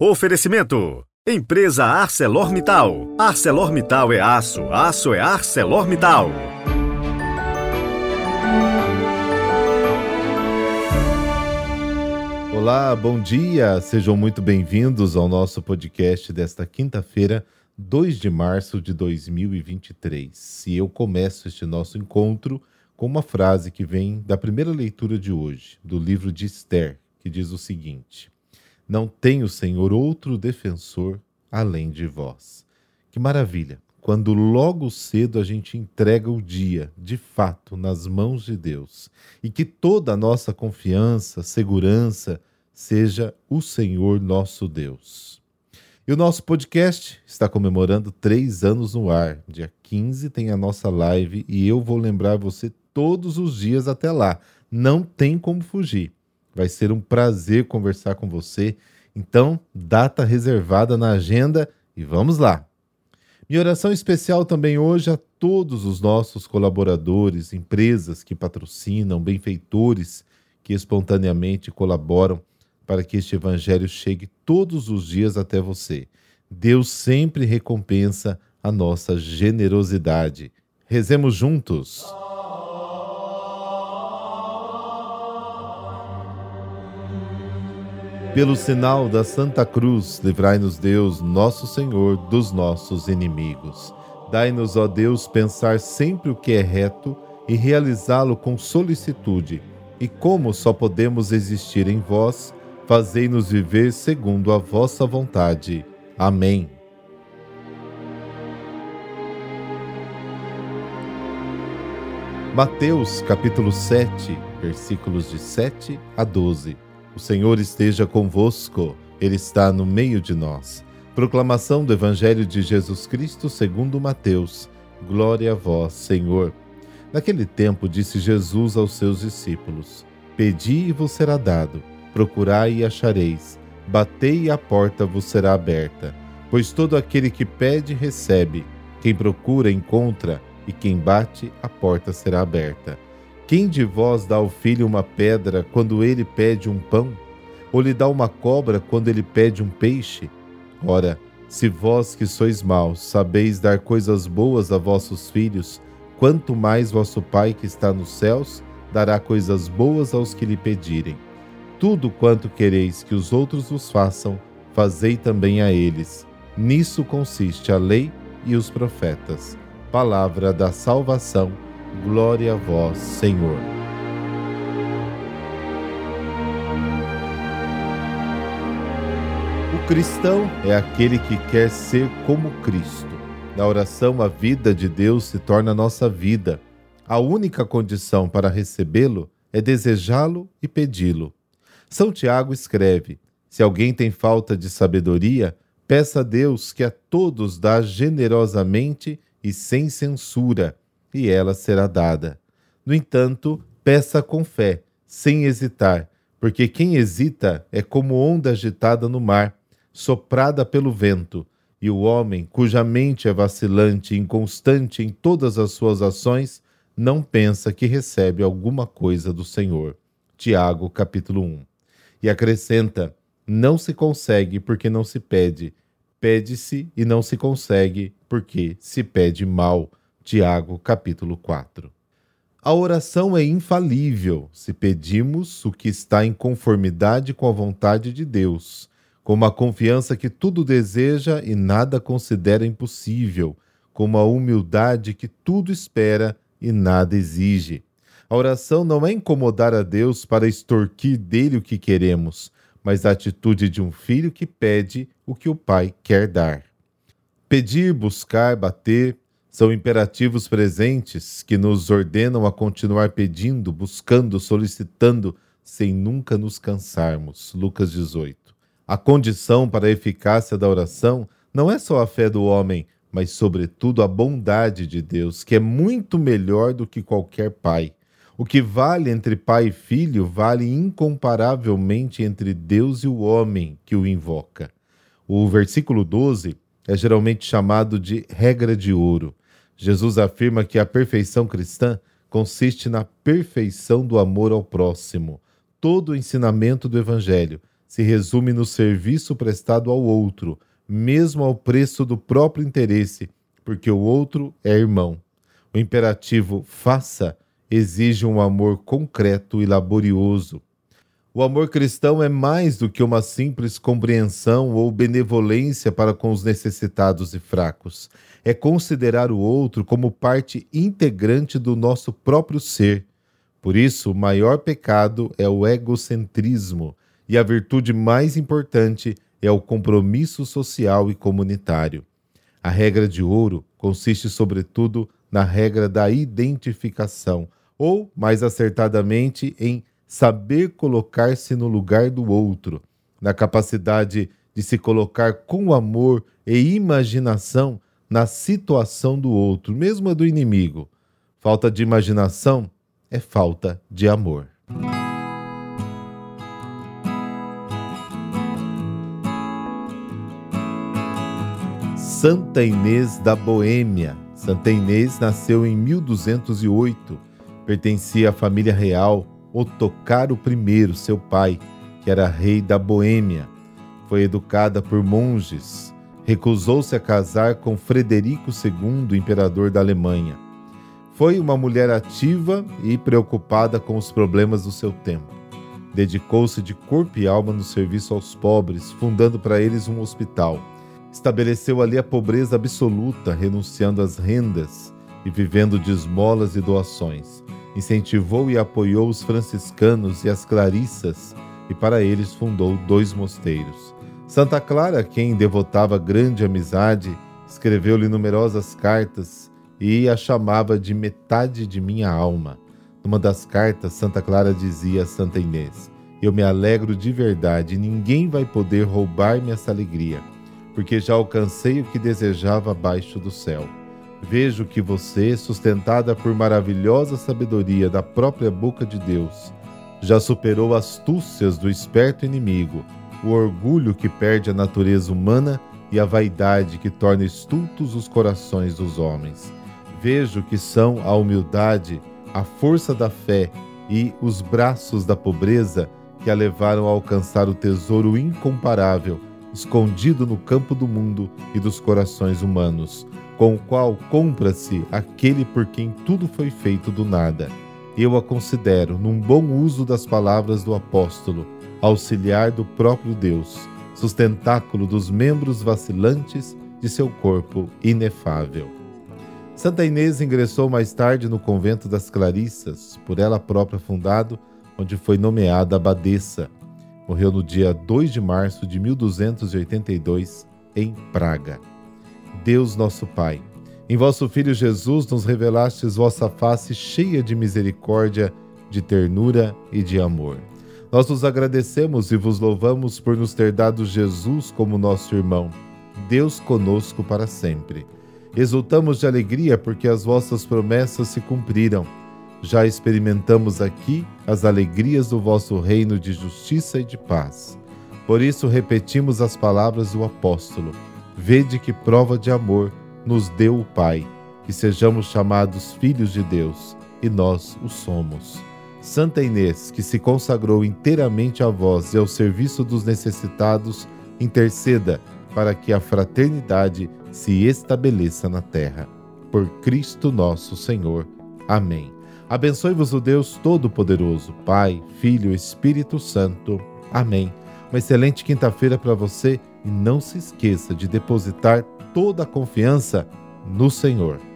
Oferecimento: Empresa ArcelorMittal. ArcelorMittal é aço, aço é ArcelorMittal. Olá, bom dia. Sejam muito bem-vindos ao nosso podcast desta quinta-feira, 2 de março de 2023. E eu começo este nosso encontro com uma frase que vem da primeira leitura de hoje, do livro de Esther, que diz o seguinte: não tem o Senhor outro defensor além de vós. Que maravilha! Quando logo cedo a gente entrega o dia, de fato, nas mãos de Deus, e que toda a nossa confiança, segurança, seja o Senhor nosso Deus. E o nosso podcast está comemorando três anos no ar. Dia 15 tem a nossa live e eu vou lembrar você todos os dias até lá. Não tem como fugir. Vai ser um prazer conversar com você. Então, data reservada na agenda e vamos lá. Minha oração especial também hoje a todos os nossos colaboradores, empresas que patrocinam, benfeitores que espontaneamente colaboram para que este evangelho chegue todos os dias até você. Deus sempre recompensa a nossa generosidade. Rezemos juntos. Pelo sinal da Santa Cruz, livrai-nos Deus, nosso Senhor, dos nossos inimigos. Dai-nos, ó Deus, pensar sempre o que é reto e realizá-lo com solicitude. E como só podemos existir em vós, fazei-nos viver segundo a vossa vontade. Amém. Mateus capítulo 7, versículos de 7 a 12. O Senhor esteja convosco, Ele está no meio de nós. Proclamação do Evangelho de Jesus Cristo segundo Mateus. Glória a vós, Senhor. Naquele tempo disse Jesus aos seus discípulos: Pedi e vos será dado, procurai e achareis, batei e a porta vos será aberta. Pois todo aquele que pede, recebe, quem procura, encontra, e quem bate, a porta será aberta. Quem de vós dá ao filho uma pedra quando ele pede um pão? Ou lhe dá uma cobra quando ele pede um peixe? Ora, se vós que sois maus sabeis dar coisas boas a vossos filhos, quanto mais vosso Pai que está nos céus dará coisas boas aos que lhe pedirem. Tudo quanto quereis que os outros vos façam, fazei também a eles. Nisso consiste a lei e os profetas. Palavra da salvação Glória a vós, Senhor. O cristão é aquele que quer ser como Cristo. Na oração, a vida de Deus se torna nossa vida. A única condição para recebê-lo é desejá-lo e pedi-lo. São Tiago escreve: Se alguém tem falta de sabedoria, peça a Deus que a todos dá generosamente e sem censura e ela será dada. No entanto, peça com fé, sem hesitar, porque quem hesita é como onda agitada no mar, soprada pelo vento, e o homem cuja mente é vacilante e inconstante em todas as suas ações, não pensa que recebe alguma coisa do Senhor. Tiago, capítulo 1. E acrescenta: não se consegue porque não se pede, pede-se e não se consegue porque se pede mal. Tiago, capítulo 4. A oração é infalível se pedimos o que está em conformidade com a vontade de Deus, com uma confiança que tudo deseja e nada considera impossível, com uma humildade que tudo espera e nada exige. A oração não é incomodar a Deus para extorquir dele o que queremos, mas a atitude de um filho que pede o que o pai quer dar. Pedir, buscar, bater, são imperativos presentes que nos ordenam a continuar pedindo, buscando, solicitando, sem nunca nos cansarmos. Lucas 18. A condição para a eficácia da oração não é só a fé do homem, mas, sobretudo, a bondade de Deus, que é muito melhor do que qualquer pai. O que vale entre pai e filho vale incomparavelmente entre Deus e o homem que o invoca. O versículo 12 é geralmente chamado de regra de ouro. Jesus afirma que a perfeição cristã consiste na perfeição do amor ao próximo. Todo o ensinamento do Evangelho se resume no serviço prestado ao outro, mesmo ao preço do próprio interesse, porque o outro é irmão. O imperativo faça exige um amor concreto e laborioso. O amor cristão é mais do que uma simples compreensão ou benevolência para com os necessitados e fracos. É considerar o outro como parte integrante do nosso próprio ser. Por isso, o maior pecado é o egocentrismo, e a virtude mais importante é o compromisso social e comunitário. A regra de ouro consiste, sobretudo, na regra da identificação, ou, mais acertadamente, em saber colocar-se no lugar do outro, na capacidade de se colocar com amor e imaginação na situação do outro, mesmo a do inimigo. Falta de imaginação é falta de amor. Santa Inês da Boêmia. Santa Inês nasceu em 1208. Pertencia à família real Otocaro I, seu pai, que era rei da Boêmia. Foi educada por monges. Recusou-se a casar com Frederico II, imperador da Alemanha. Foi uma mulher ativa e preocupada com os problemas do seu tempo. Dedicou-se de corpo e alma no serviço aos pobres, fundando para eles um hospital. Estabeleceu ali a pobreza absoluta, renunciando às rendas e vivendo de esmolas e doações incentivou e apoiou os franciscanos e as clarissas, e para eles fundou dois mosteiros. Santa Clara, quem devotava grande amizade, escreveu-lhe numerosas cartas e a chamava de metade de minha alma. Numa das cartas, Santa Clara dizia a Santa Inês: Eu me alegro de verdade, ninguém vai poder roubar-me essa alegria, porque já alcancei o que desejava abaixo do céu. Vejo que você, sustentada por maravilhosa sabedoria da própria boca de Deus, já superou astúcias do esperto inimigo, o orgulho que perde a natureza humana e a vaidade que torna estultos os corações dos homens. Vejo que são a humildade, a força da fé e os braços da pobreza que a levaram a alcançar o tesouro incomparável escondido no campo do mundo e dos corações humanos com o qual compra-se aquele por quem tudo foi feito do nada. Eu a considero, num bom uso das palavras do apóstolo, auxiliar do próprio Deus, sustentáculo dos membros vacilantes de seu corpo inefável. Santa Inês ingressou mais tarde no convento das Clarissas, por ela própria fundado, onde foi nomeada abadesa. Morreu no dia 2 de março de 1282, em Praga. Deus nosso Pai. Em vosso Filho Jesus nos revelastes vossa face cheia de misericórdia, de ternura e de amor. Nós nos agradecemos e vos louvamos por nos ter dado Jesus como nosso irmão, Deus conosco para sempre. Exultamos de alegria porque as vossas promessas se cumpriram. Já experimentamos aqui as alegrias do vosso reino de justiça e de paz. Por isso repetimos as palavras do apóstolo Vede que prova de amor nos deu o Pai, que sejamos chamados filhos de Deus, e nós o somos. Santa Inês, que se consagrou inteiramente a vós e ao serviço dos necessitados, interceda para que a fraternidade se estabeleça na terra. Por Cristo nosso Senhor. Amém. Abençoe-vos o Deus Todo-Poderoso, Pai, Filho e Espírito Santo. Amém. Uma excelente quinta-feira para você e não se esqueça de depositar toda a confiança no Senhor.